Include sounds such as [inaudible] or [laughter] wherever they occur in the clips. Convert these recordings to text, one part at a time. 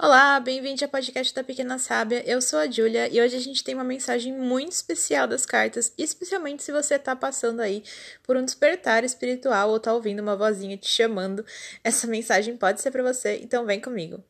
Olá, bem-vindo ao podcast da Pequena Sábia. Eu sou a Júlia e hoje a gente tem uma mensagem muito especial das cartas, especialmente se você está passando aí por um despertar espiritual ou está ouvindo uma vozinha te chamando. Essa mensagem pode ser para você, então vem comigo.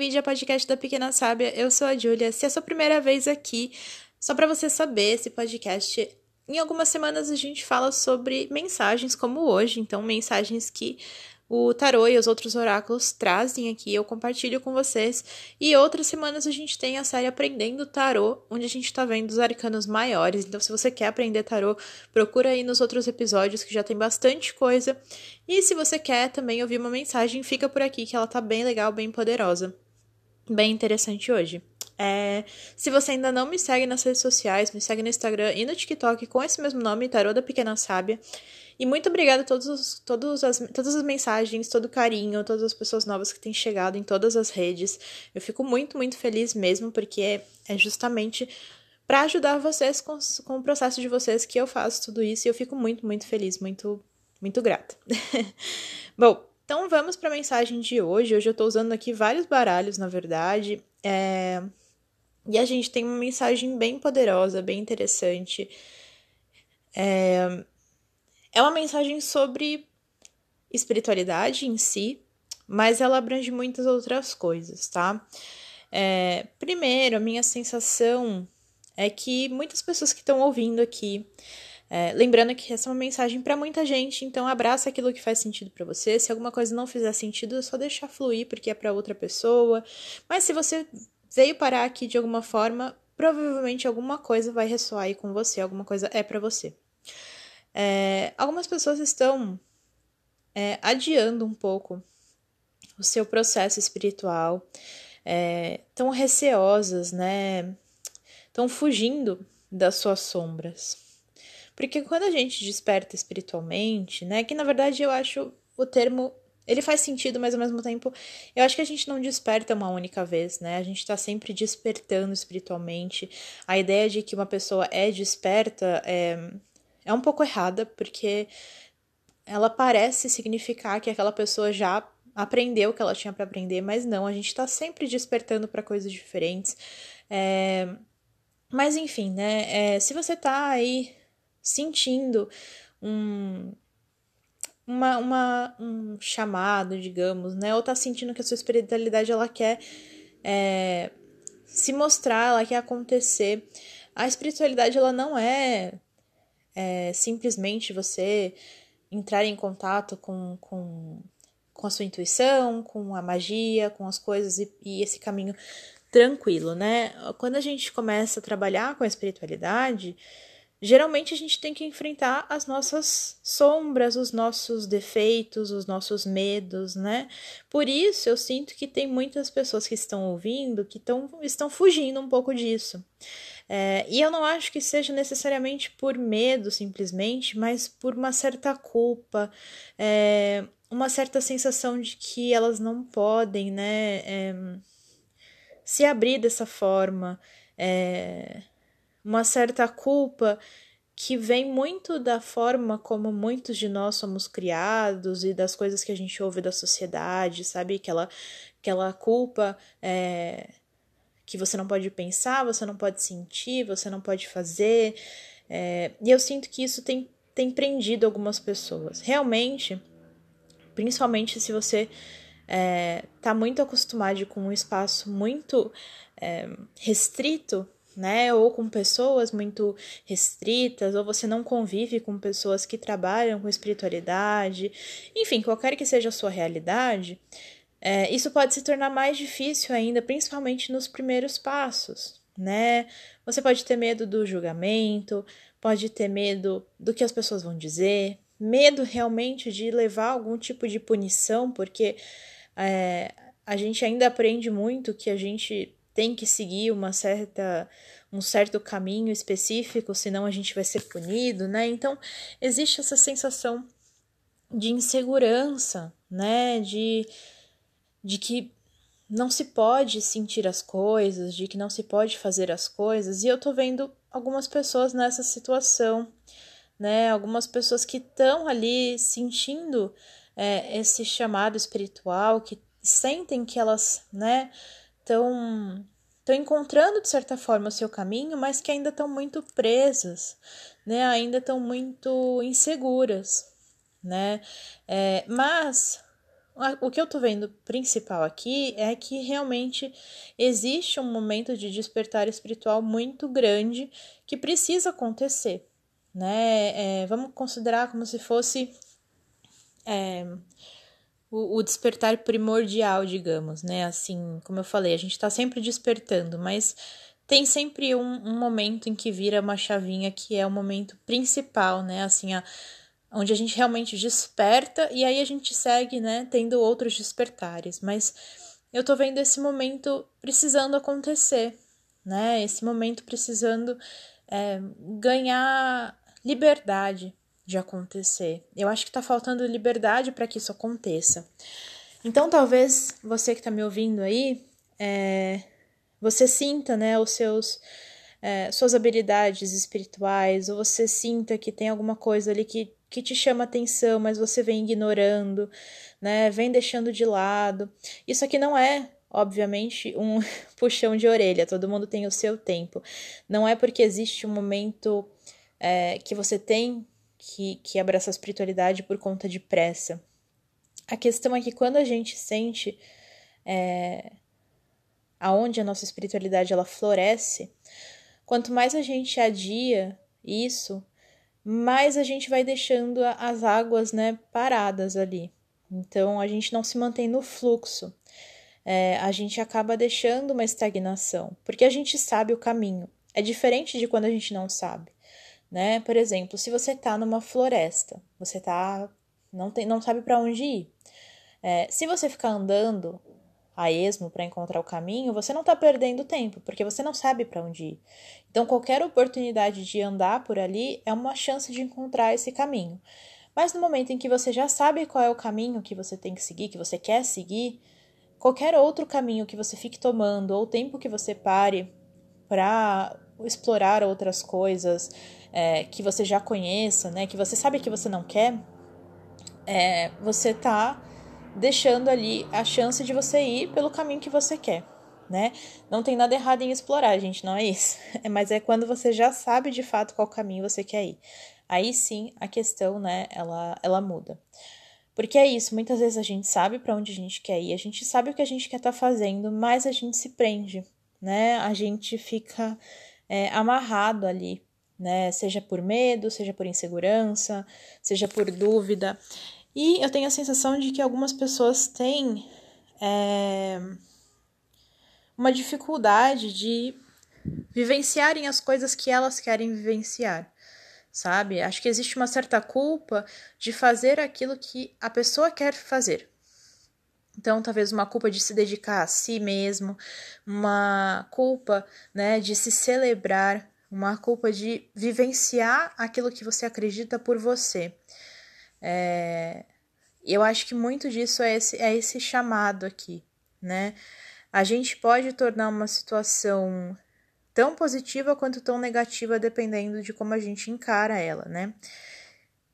Bem-vindo ao podcast da Pequena Sábia. Eu sou a Júlia. Se é a sua primeira vez aqui, só para você saber, esse podcast, em algumas semanas a gente fala sobre mensagens como hoje, então mensagens que o tarô e os outros oráculos trazem aqui, eu compartilho com vocês. E outras semanas a gente tem a série Aprendendo Tarô, onde a gente está vendo os arcanos maiores. Então, se você quer aprender tarô, procura aí nos outros episódios que já tem bastante coisa. E se você quer também ouvir uma mensagem, fica por aqui que ela tá bem legal, bem poderosa. Bem interessante hoje. É, se você ainda não me segue nas redes sociais, me segue no Instagram e no TikTok com esse mesmo nome, Tarô da Pequena Sábia. E muito obrigada a todos, os, todos as, todas as mensagens, todo o carinho, todas as pessoas novas que têm chegado em todas as redes. Eu fico muito, muito feliz mesmo, porque é, é justamente para ajudar vocês com, com o processo de vocês que eu faço tudo isso. E eu fico muito, muito feliz, muito, muito grata. [laughs] Bom, então vamos para a mensagem de hoje. Hoje eu estou usando aqui vários baralhos, na verdade. É... E a gente tem uma mensagem bem poderosa, bem interessante. É... É uma mensagem sobre espiritualidade em si, mas ela abrange muitas outras coisas, tá? É, primeiro, a minha sensação é que muitas pessoas que estão ouvindo aqui, é, lembrando que essa é uma mensagem para muita gente, então abraça aquilo que faz sentido para você. Se alguma coisa não fizer sentido, é só deixar fluir porque é para outra pessoa. Mas se você veio parar aqui de alguma forma, provavelmente alguma coisa vai ressoar aí com você, alguma coisa é para você. É, algumas pessoas estão é, adiando um pouco o seu processo espiritual, estão é, receosas, né? Estão fugindo das suas sombras. Porque quando a gente desperta espiritualmente, né? Que na verdade eu acho o termo. Ele faz sentido, mas ao mesmo tempo eu acho que a gente não desperta uma única vez, né? A gente tá sempre despertando espiritualmente. A ideia de que uma pessoa é desperta é é um pouco errada, porque ela parece significar que aquela pessoa já aprendeu o que ela tinha para aprender, mas não, a gente está sempre despertando para coisas diferentes. É... Mas enfim, né? É, se você tá aí sentindo um, uma, uma, um chamado, digamos, né? Ou tá sentindo que a sua espiritualidade ela quer é, se mostrar, ela quer acontecer. A espiritualidade ela não é é simplesmente você entrar em contato com, com, com a sua intuição, com a magia, com as coisas e, e esse caminho tranquilo, né? Quando a gente começa a trabalhar com a espiritualidade, geralmente a gente tem que enfrentar as nossas sombras, os nossos defeitos, os nossos medos, né? Por isso eu sinto que tem muitas pessoas que estão ouvindo que tão, estão fugindo um pouco disso. É, e eu não acho que seja necessariamente por medo, simplesmente, mas por uma certa culpa, é, uma certa sensação de que elas não podem, né, é, se abrir dessa forma, é, uma certa culpa que vem muito da forma como muitos de nós somos criados e das coisas que a gente ouve da sociedade, sabe? Aquela, aquela culpa é, que você não pode pensar, você não pode sentir, você não pode fazer. É, e eu sinto que isso tem, tem prendido algumas pessoas. Realmente, principalmente se você é, tá muito acostumado com um espaço muito é, restrito, né? Ou com pessoas muito restritas, ou você não convive com pessoas que trabalham com espiritualidade, enfim, qualquer que seja a sua realidade, é, isso pode se tornar mais difícil ainda, principalmente nos primeiros passos, né? Você pode ter medo do julgamento, pode ter medo do que as pessoas vão dizer, medo realmente de levar algum tipo de punição, porque é, a gente ainda aprende muito que a gente tem que seguir uma certa um certo caminho específico, senão a gente vai ser punido, né? Então, existe essa sensação de insegurança, né? De, de que não se pode sentir as coisas, de que não se pode fazer as coisas, e eu tô vendo algumas pessoas nessa situação, né? Algumas pessoas que estão ali sentindo é, esse chamado espiritual, que sentem que elas, né, estão estão encontrando de certa forma o seu caminho, mas que ainda estão muito presas, né? Ainda estão muito inseguras, né? É, mas o que eu tô vendo principal aqui é que realmente existe um momento de despertar espiritual muito grande que precisa acontecer, né? É, vamos considerar como se fosse é, o, o, despertar primordial, digamos, né? Assim, como eu falei, a gente está sempre despertando, mas tem sempre um, um, momento em que vira uma chavinha que é o momento principal, né? Assim, a, onde a gente realmente desperta e aí a gente segue, né? Tendo outros despertares, mas eu tô vendo esse momento precisando acontecer, né? Esse momento precisando é, ganhar liberdade, de acontecer. Eu acho que está faltando liberdade para que isso aconteça. Então, talvez você que está me ouvindo aí, é, você sinta, né, os seus é, suas habilidades espirituais, ou você sinta que tem alguma coisa ali que, que te chama atenção, mas você vem ignorando, né, vem deixando de lado. Isso aqui não é obviamente, um [laughs] puxão de orelha, todo mundo tem o seu tempo. Não é porque existe um momento é, que você tem que, que abraça a espiritualidade por conta de pressa. A questão é que quando a gente sente é, aonde a nossa espiritualidade ela floresce, quanto mais a gente adia isso, mais a gente vai deixando as águas né, paradas ali. Então a gente não se mantém no fluxo. É, a gente acaba deixando uma estagnação, porque a gente sabe o caminho. É diferente de quando a gente não sabe né? Por exemplo, se você tá numa floresta, você tá não tem não sabe para onde ir. É, se você ficar andando a esmo para encontrar o caminho, você não tá perdendo tempo, porque você não sabe para onde ir. Então, qualquer oportunidade de andar por ali é uma chance de encontrar esse caminho. Mas no momento em que você já sabe qual é o caminho que você tem que seguir, que você quer seguir, qualquer outro caminho que você fique tomando ou tempo que você pare para explorar outras coisas, é, que você já conheça, né, que você sabe que você não quer, é, você tá deixando ali a chance de você ir pelo caminho que você quer, né? Não tem nada errado em explorar, gente, não é isso. [laughs] Mas é quando você já sabe de fato qual caminho você quer ir. Aí sim a questão, né, ela, ela muda. Porque é isso, muitas vezes a gente sabe para onde a gente quer ir, a gente sabe o que a gente quer estar tá fazendo, mas a gente se prende, né? A gente fica é, amarrado ali né? Seja por medo, seja por insegurança, seja por dúvida. E eu tenho a sensação de que algumas pessoas têm é, uma dificuldade de vivenciarem as coisas que elas querem vivenciar, sabe? Acho que existe uma certa culpa de fazer aquilo que a pessoa quer fazer. Então, talvez uma culpa de se dedicar a si mesmo, uma culpa, né, de se celebrar, uma culpa de vivenciar aquilo que você acredita por você. É, eu acho que muito disso é esse, é esse chamado aqui, né? A gente pode tornar uma situação tão positiva quanto tão negativa, dependendo de como a gente encara ela, né?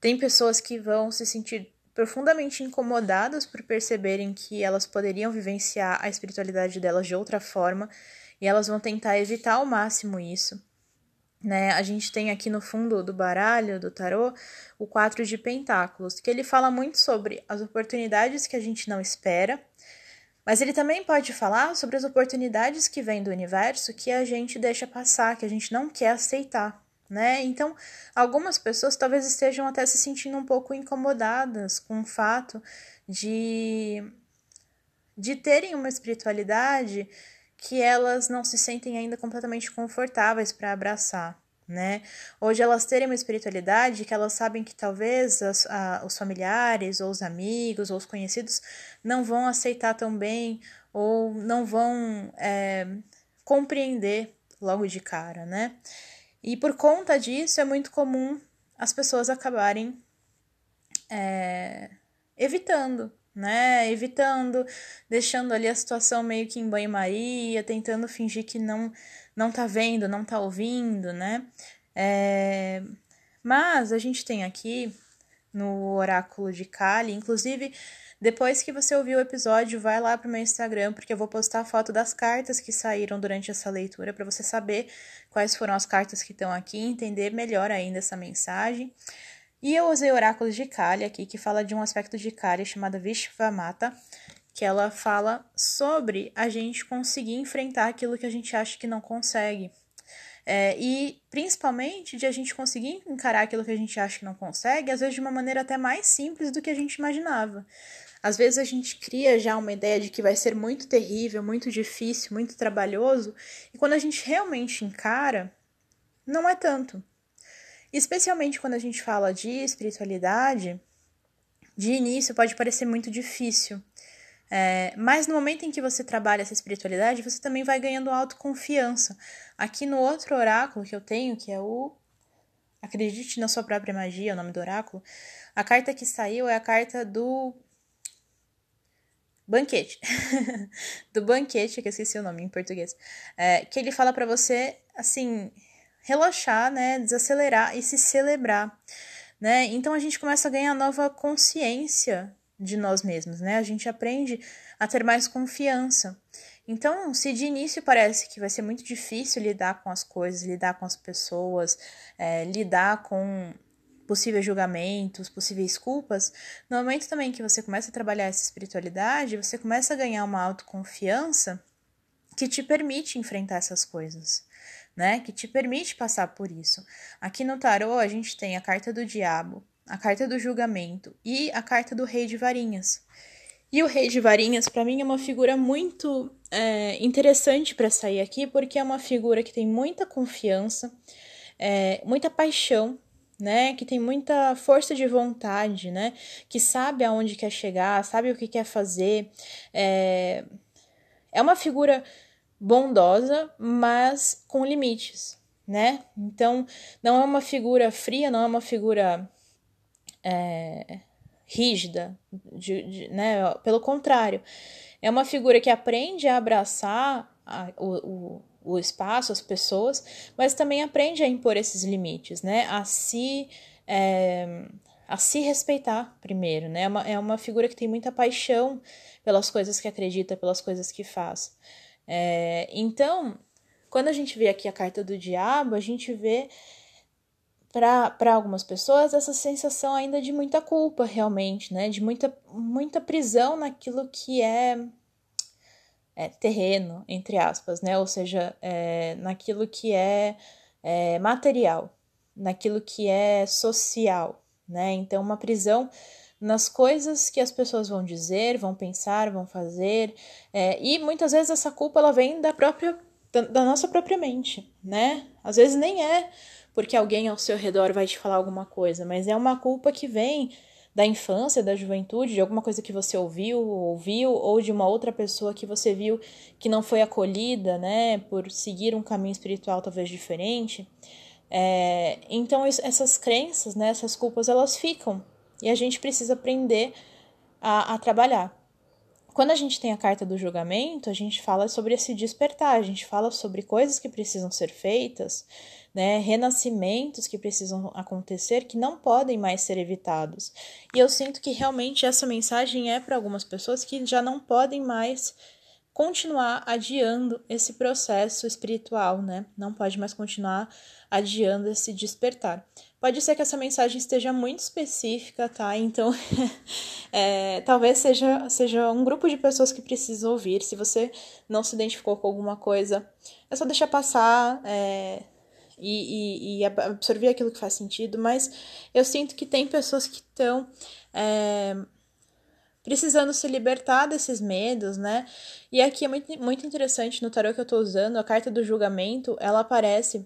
Tem pessoas que vão se sentir profundamente incomodadas por perceberem que elas poderiam vivenciar a espiritualidade delas de outra forma e elas vão tentar evitar ao máximo isso né? A gente tem aqui no fundo do baralho do tarô o quatro de pentáculos, que ele fala muito sobre as oportunidades que a gente não espera, mas ele também pode falar sobre as oportunidades que vêm do universo que a gente deixa passar, que a gente não quer aceitar, né? Então, algumas pessoas talvez estejam até se sentindo um pouco incomodadas com o fato de de terem uma espiritualidade que elas não se sentem ainda completamente confortáveis para abraçar, né? Hoje elas terem uma espiritualidade que elas sabem que talvez as, a, os familiares, ou os amigos, ou os conhecidos não vão aceitar tão bem, ou não vão é, compreender logo de cara, né? E por conta disso é muito comum as pessoas acabarem é, evitando, né? Evitando, deixando ali a situação meio que em banho-maria, tentando fingir que não não tá vendo, não tá ouvindo, né? É, mas a gente tem aqui no oráculo de Kali, inclusive depois que você ouvir o episódio, vai lá pro meu Instagram, porque eu vou postar a foto das cartas que saíram durante essa leitura para você saber quais foram as cartas que estão aqui, entender melhor ainda essa mensagem. E eu usei o oráculo de Kali aqui, que fala de um aspecto de Kali chamado Vishvamata, que ela fala sobre a gente conseguir enfrentar aquilo que a gente acha que não consegue. É, e principalmente de a gente conseguir encarar aquilo que a gente acha que não consegue, às vezes de uma maneira até mais simples do que a gente imaginava. Às vezes a gente cria já uma ideia de que vai ser muito terrível, muito difícil, muito trabalhoso, e quando a gente realmente encara, não é tanto. Especialmente quando a gente fala de espiritualidade, de início pode parecer muito difícil. É, mas no momento em que você trabalha essa espiritualidade, você também vai ganhando autoconfiança. Aqui no outro oráculo que eu tenho, que é o Acredite na sua própria magia, é o nome do oráculo, a carta que saiu é a carta do banquete. [laughs] do banquete, que eu esqueci o nome em português. É, que ele fala para você, assim, relaxar, né, desacelerar e se celebrar, né? Então a gente começa a ganhar nova consciência de nós mesmos, né? A gente aprende a ter mais confiança. Então, se de início parece que vai ser muito difícil lidar com as coisas, lidar com as pessoas, é, lidar com possíveis julgamentos, possíveis culpas, no momento também que você começa a trabalhar essa espiritualidade, você começa a ganhar uma autoconfiança que te permite enfrentar essas coisas, né? Que te permite passar por isso. Aqui no tarô a gente tem a carta do diabo, a carta do julgamento e a carta do rei de varinhas. E o rei de varinhas, para mim, é uma figura muito é, interessante para sair aqui, porque é uma figura que tem muita confiança, é, muita paixão, né? Que tem muita força de vontade, né? Que sabe aonde quer chegar, sabe o que quer fazer. É, é uma figura bondosa, mas com limites, né? Então, não é uma figura fria, não é uma figura é, rígida, de, de, né? Pelo contrário, é uma figura que aprende a abraçar a, o, o, o espaço, as pessoas, mas também aprende a impor esses limites, né? A se, é, a se respeitar primeiro, né? É uma, é uma figura que tem muita paixão pelas coisas que acredita, pelas coisas que faz. É, então, quando a gente vê aqui a carta do diabo, a gente vê para algumas pessoas essa sensação ainda de muita culpa realmente, né? De muita, muita prisão naquilo que é, é terreno, entre aspas, né? Ou seja, é, naquilo que é, é material, naquilo que é social, né? Então, uma prisão nas coisas que as pessoas vão dizer, vão pensar, vão fazer, é, e muitas vezes essa culpa ela vem da própria da, da nossa própria mente, né? Às vezes nem é porque alguém ao seu redor vai te falar alguma coisa, mas é uma culpa que vem da infância, da juventude, de alguma coisa que você ouviu, ouviu, ou de uma outra pessoa que você viu que não foi acolhida, né, por seguir um caminho espiritual talvez diferente. É, então, isso, essas crenças, né, essas culpas, elas ficam e a gente precisa aprender a, a trabalhar. Quando a gente tem a carta do julgamento, a gente fala sobre esse despertar, a gente fala sobre coisas que precisam ser feitas, né, renascimentos que precisam acontecer que não podem mais ser evitados. E eu sinto que realmente essa mensagem é para algumas pessoas que já não podem mais continuar adiando esse processo espiritual, né? Não pode mais continuar adiando esse despertar. Pode ser que essa mensagem esteja muito específica, tá? Então, [laughs] é, talvez seja, seja um grupo de pessoas que precisa ouvir. Se você não se identificou com alguma coisa, é só deixar passar é, e, e, e, absorver aquilo que faz sentido. Mas eu sinto que tem pessoas que estão é, precisando se libertar desses medos, né? E aqui é muito, muito interessante no tarot que eu tô usando, a carta do julgamento, ela aparece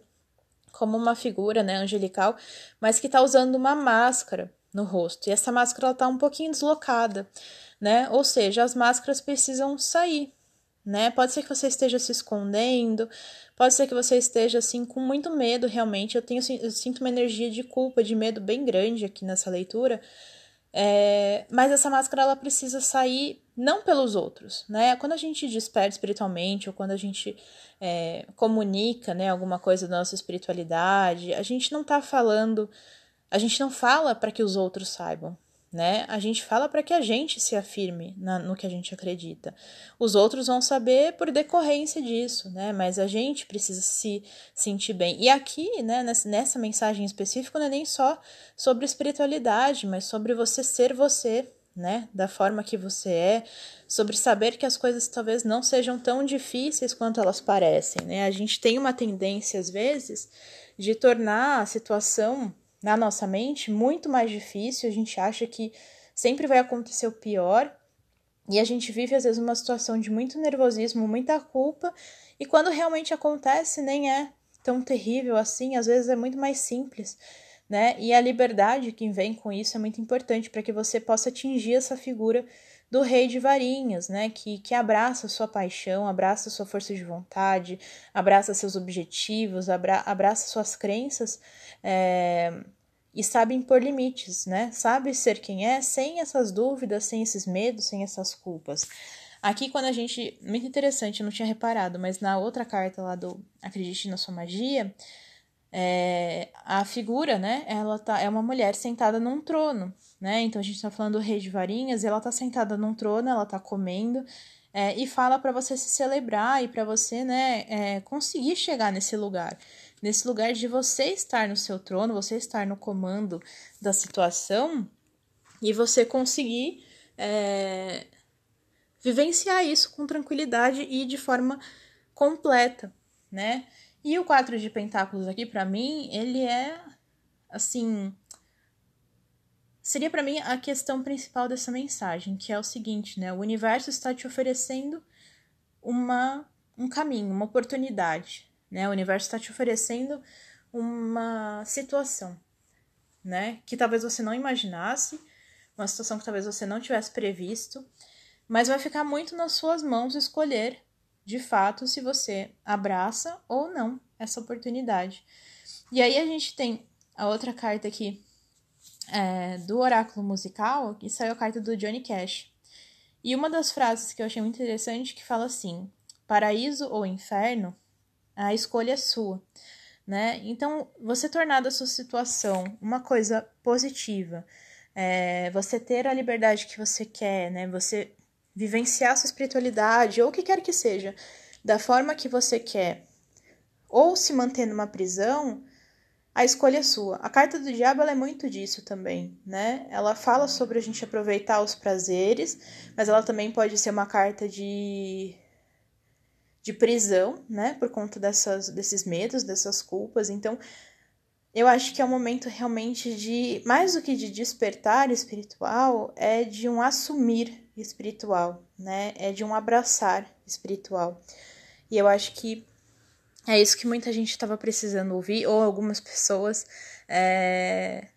como uma figura, né, angelical, mas que está usando uma máscara no rosto. E essa máscara ela tá um pouquinho deslocada, né? Ou seja, as máscaras precisam sair, né? Pode ser que você esteja se escondendo, pode ser que você esteja assim com muito medo realmente. Eu tenho eu sinto uma energia de culpa, de medo bem grande aqui nessa leitura. É, mas essa máscara ela precisa sair não pelos outros, né? Quando a gente desperta espiritualmente ou quando a gente é, comunica, né, alguma coisa da nossa espiritualidade, a gente não tá falando, a gente não fala para que os outros saibam, né? A gente fala para que a gente se afirme na, no que a gente acredita. Os outros vão saber por decorrência disso, né? Mas a gente precisa se sentir bem. E aqui, né, nessa, nessa mensagem específica, não é nem só sobre espiritualidade, mas sobre você ser você, né? Da forma que você é, sobre saber que as coisas talvez não sejam tão difíceis quanto elas parecem, né? A gente tem uma tendência, às vezes, de tornar a situação na nossa mente muito mais difícil, a gente acha que sempre vai acontecer o pior e a gente vive às vezes uma situação de muito nervosismo, muita culpa, e quando realmente acontece nem é tão terrível assim, às vezes é muito mais simples, né? E a liberdade que vem com isso é muito importante para que você possa atingir essa figura do rei de varinhas, né? Que, que abraça sua paixão, abraça sua força de vontade, abraça seus objetivos, abra, abraça suas crenças é, e sabe impor limites, né? Sabe ser quem é sem essas dúvidas, sem esses medos, sem essas culpas. Aqui, quando a gente. Muito interessante, eu não tinha reparado, mas na outra carta lá do Acredite na Sua Magia, é, a figura, né? Ela tá, é uma mulher sentada num trono, né? Então a gente tá falando do rei de varinhas, e ela tá sentada num trono, ela tá comendo, é, e fala para você se celebrar e para você, né, é, conseguir chegar nesse lugar. Nesse lugar de você estar no seu trono, você estar no comando da situação e você conseguir é, vivenciar isso com tranquilidade e de forma completa, né? E o quatro de pentáculos aqui, para mim, ele é assim. Seria para mim a questão principal dessa mensagem, que é o seguinte, né? O universo está te oferecendo uma, um caminho, uma oportunidade, né? O universo está te oferecendo uma situação, né? Que talvez você não imaginasse, uma situação que talvez você não tivesse previsto, mas vai ficar muito nas suas mãos escolher de fato se você abraça ou não essa oportunidade. E aí a gente tem a outra carta aqui é, do oráculo musical, que saiu a carta do Johnny Cash. E uma das frases que eu achei muito interessante que fala assim: paraíso ou inferno, a escolha é sua. Né? Então, você tornar da sua situação uma coisa positiva, é, você ter a liberdade que você quer, né? Você vivenciar sua espiritualidade, ou o que quer que seja, da forma que você quer, ou se manter numa prisão, a escolha é sua. A carta do diabo é muito disso também, né? Ela fala sobre a gente aproveitar os prazeres, mas ela também pode ser uma carta de de prisão, né, por conta dessas desses medos, dessas culpas. Então, eu acho que é um momento realmente de mais do que de despertar espiritual, é de um assumir espiritual, né? É de um abraçar espiritual. E eu acho que é isso que muita gente estava precisando ouvir, ou algumas pessoas. É...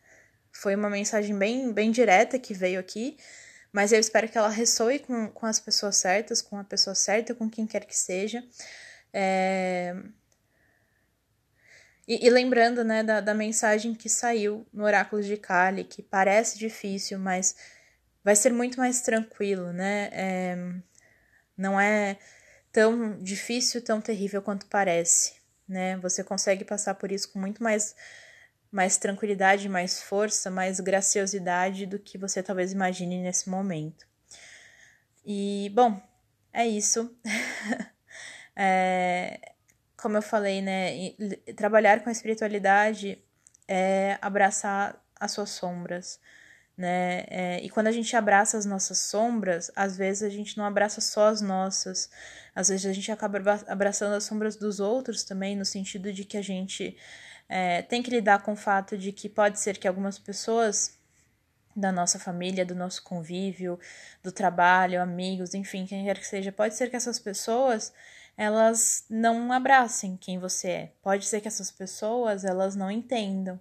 Foi uma mensagem bem, bem direta que veio aqui, mas eu espero que ela ressoe com, com as pessoas certas, com a pessoa certa, com quem quer que seja. É... E, e, lembrando, né, da, da mensagem que saiu no Oráculo de Kali, que parece difícil, mas vai ser muito mais tranquilo, né? É, não é tão difícil, tão terrível quanto parece, né? Você consegue passar por isso com muito mais mais tranquilidade, mais força, mais graciosidade do que você talvez imagine nesse momento. E, bom, é isso. [laughs] é, como eu falei, né? Trabalhar com a espiritualidade é abraçar as suas sombras, né? É, e quando a gente abraça as nossas sombras, às vezes a gente não abraça só as nossas, às vezes a gente acaba abraçando as sombras dos outros também, no sentido de que a gente é, tem que lidar com o fato de que pode ser que algumas pessoas da nossa família, do nosso convívio, do trabalho, amigos, enfim, quem quer que seja, pode ser que essas pessoas elas não abracem quem você é. Pode ser que essas pessoas elas não entendam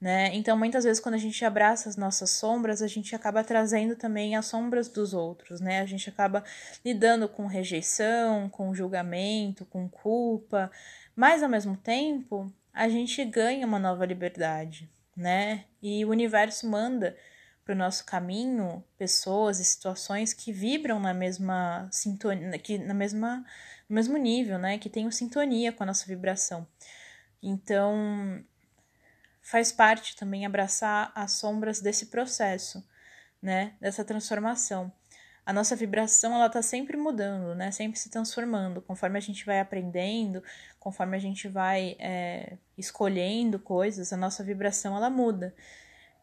né? Então, muitas vezes, quando a gente abraça as nossas sombras, a gente acaba trazendo também as sombras dos outros, né? A gente acaba lidando com rejeição, com julgamento, com culpa, mas ao mesmo tempo, a gente ganha uma nova liberdade, né? E o universo manda para o nosso caminho pessoas e situações que vibram na mesma sintonia, que na mesma no mesmo nível, né? Que tenham sintonia com a nossa vibração. Então, faz parte também abraçar as sombras desse processo, né? Dessa transformação. A nossa vibração ela está sempre mudando, né? Sempre se transformando, conforme a gente vai aprendendo, conforme a gente vai é, escolhendo coisas, a nossa vibração ela muda.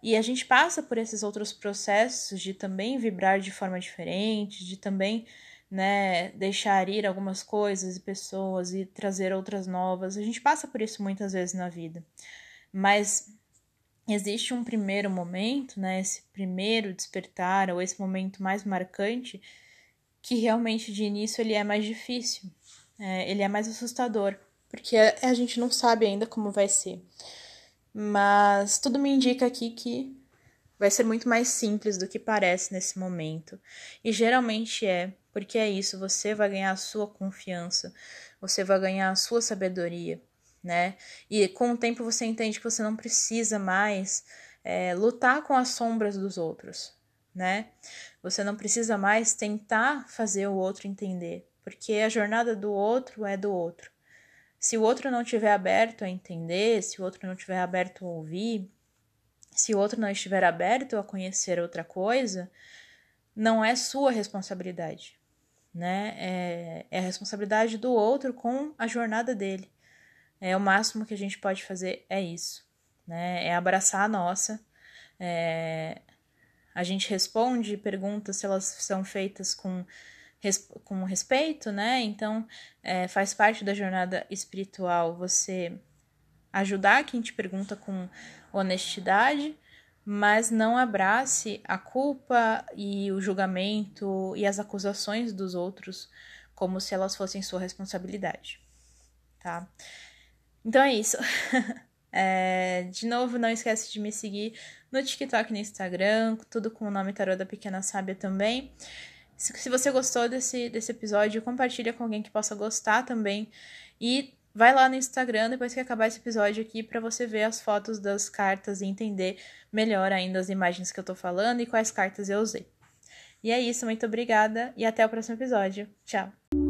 E a gente passa por esses outros processos de também vibrar de forma diferente, de também né, deixar ir algumas coisas e pessoas e trazer outras novas. A gente passa por isso muitas vezes na vida. Mas existe um primeiro momento, né, esse primeiro despertar ou esse momento mais marcante que realmente de início ele é mais difícil, é, ele é mais assustador, porque a, a gente não sabe ainda como vai ser. Mas tudo me indica aqui que vai ser muito mais simples do que parece nesse momento. E geralmente é, porque é isso, você vai ganhar a sua confiança, você vai ganhar a sua sabedoria, né? E com o tempo você entende que você não precisa mais é, lutar com as sombras dos outros, né? Você não precisa mais tentar fazer o outro entender, porque a jornada do outro é do outro. Se o outro não estiver aberto a entender, se o outro não estiver aberto a ouvir, se o outro não estiver aberto a conhecer outra coisa, não é sua responsabilidade, né? É, é a responsabilidade do outro com a jornada dele. É o máximo que a gente pode fazer é isso, né? É abraçar a nossa. É, a gente responde perguntas se elas são feitas com com respeito, né? Então, é, faz parte da jornada espiritual você ajudar quem te pergunta com honestidade, mas não abrace a culpa e o julgamento e as acusações dos outros como se elas fossem sua responsabilidade, tá? Então é isso. [laughs] é, de novo, não esquece de me seguir no TikTok e no Instagram, tudo com o nome Tarô da Pequena Sábia também. Se, você gostou desse, desse episódio, compartilha com alguém que possa gostar também. E vai lá no Instagram depois que acabar esse episódio aqui para você ver as fotos das cartas e entender melhor ainda as imagens que eu tô falando e quais cartas eu usei. E é isso, muito obrigada e até o próximo episódio. Tchau!